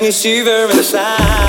me shiver inside.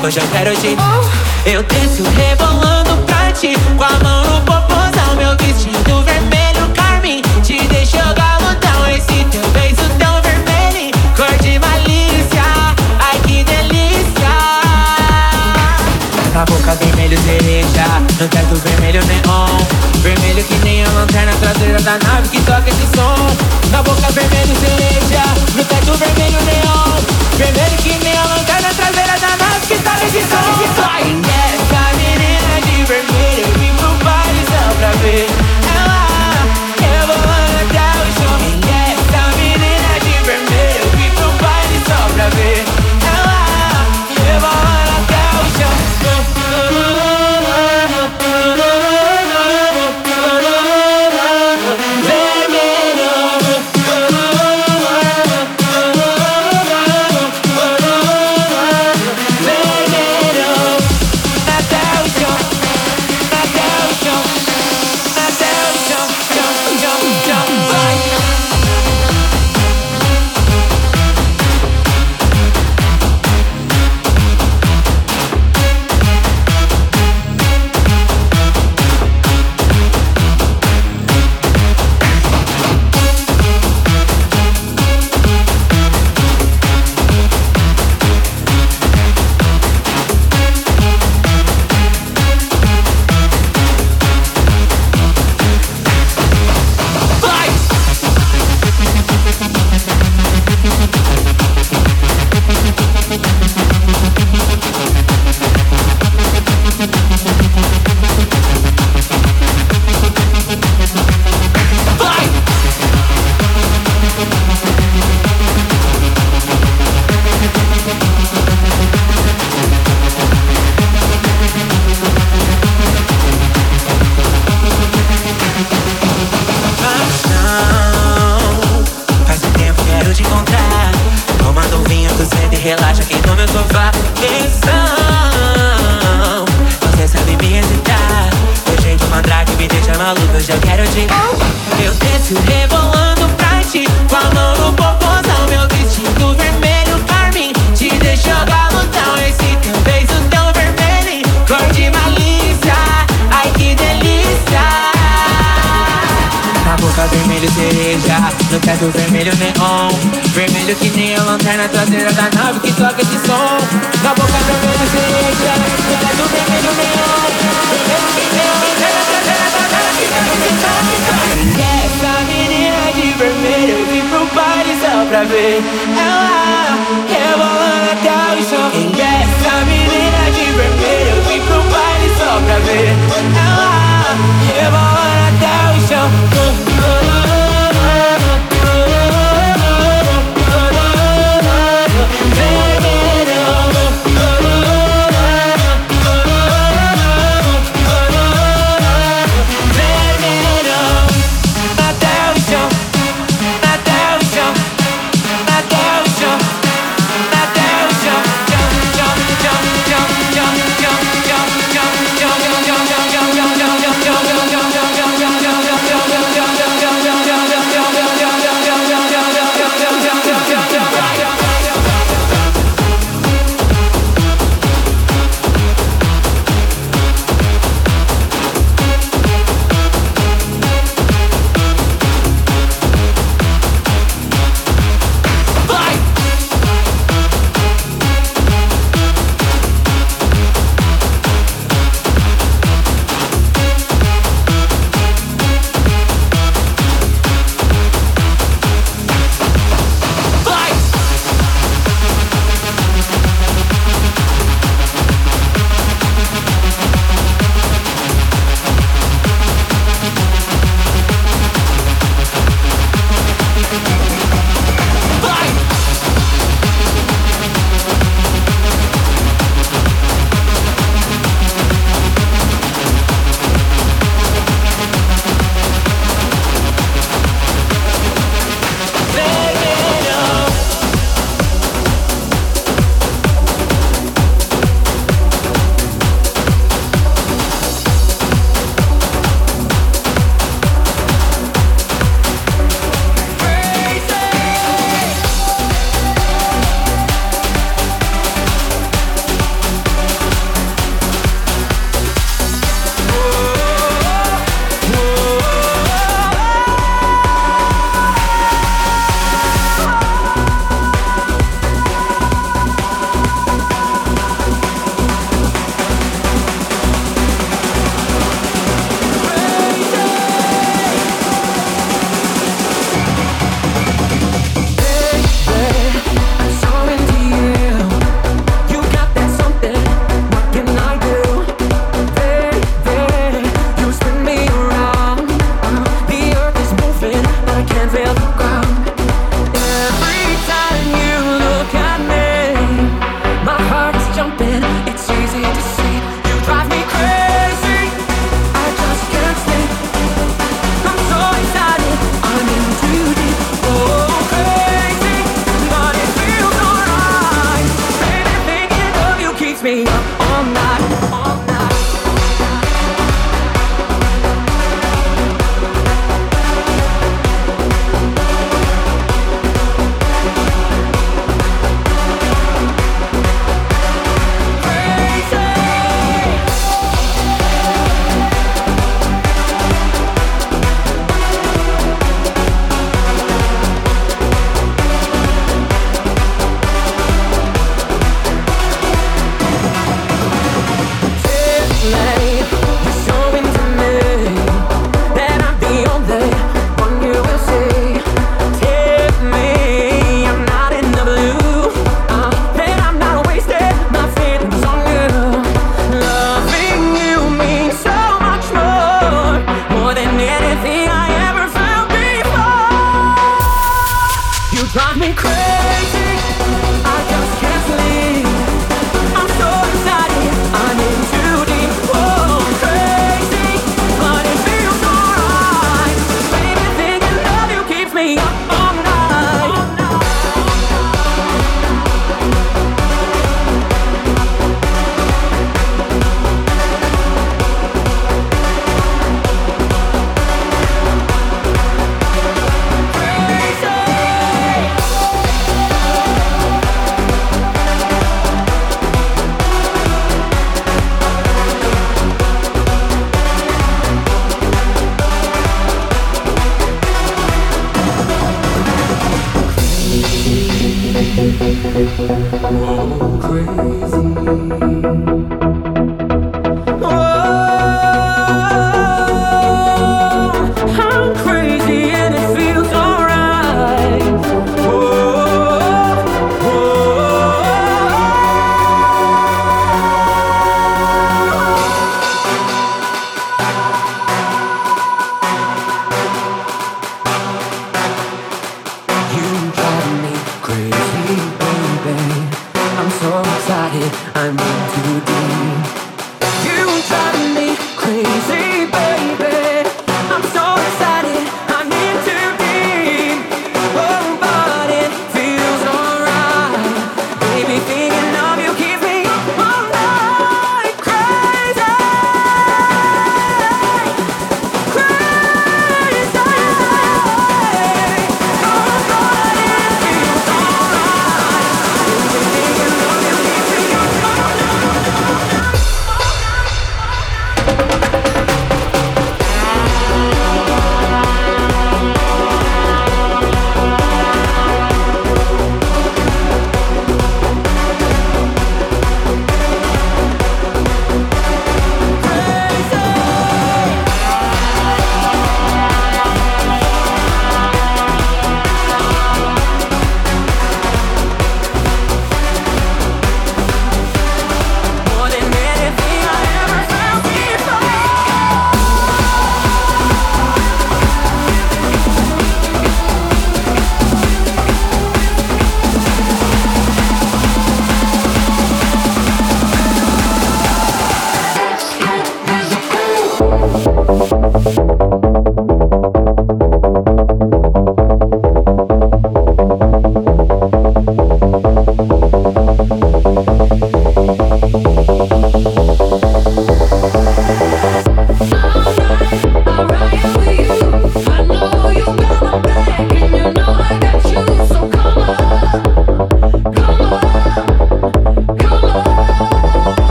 Deixa maluco, hoje eu quero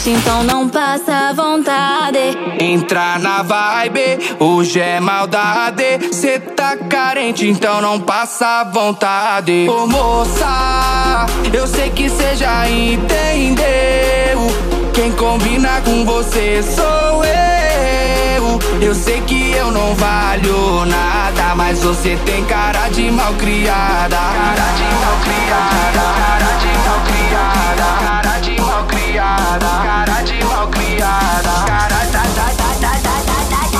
carente, então não passa vontade. Entra na vibe, hoje é maldade. Cê tá carente, então não passa vontade. Ô moça, eu sei que cê já entendeu. Quem combina com você sou eu. Eu sei que eu não valho nada, mas você tem cara de mal criada. Cara de mal criada, cara de mal criada, cara criada, cara de mal criada, cara da da da da da da da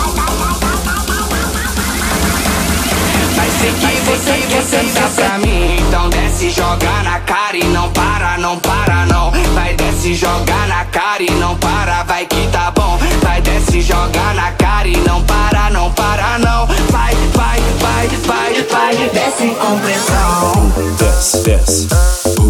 Mas sei que você quer sentar pra mim Então desce, joga na cara e não para, não para não Vai desce, joga na cara e não para, vai que tá bom Vai desce, joga na cara e não para, não para não Vai, vai, vai, vai, vai, desce com pressão Desce, desce.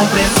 comprendo.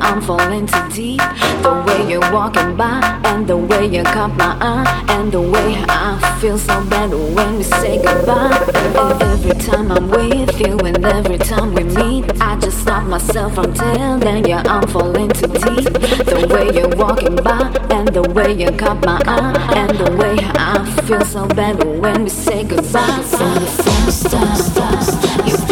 I'm falling too deep. The way you're walking by and the way you caught my eye and the way I feel so bad when we say goodbye. And every time I'm with you and every time we meet, I just stop myself from telling you I'm falling too deep. The way you're walking by and the way you caught my eye and the way I feel so bad when we say goodbye. For the first time, you got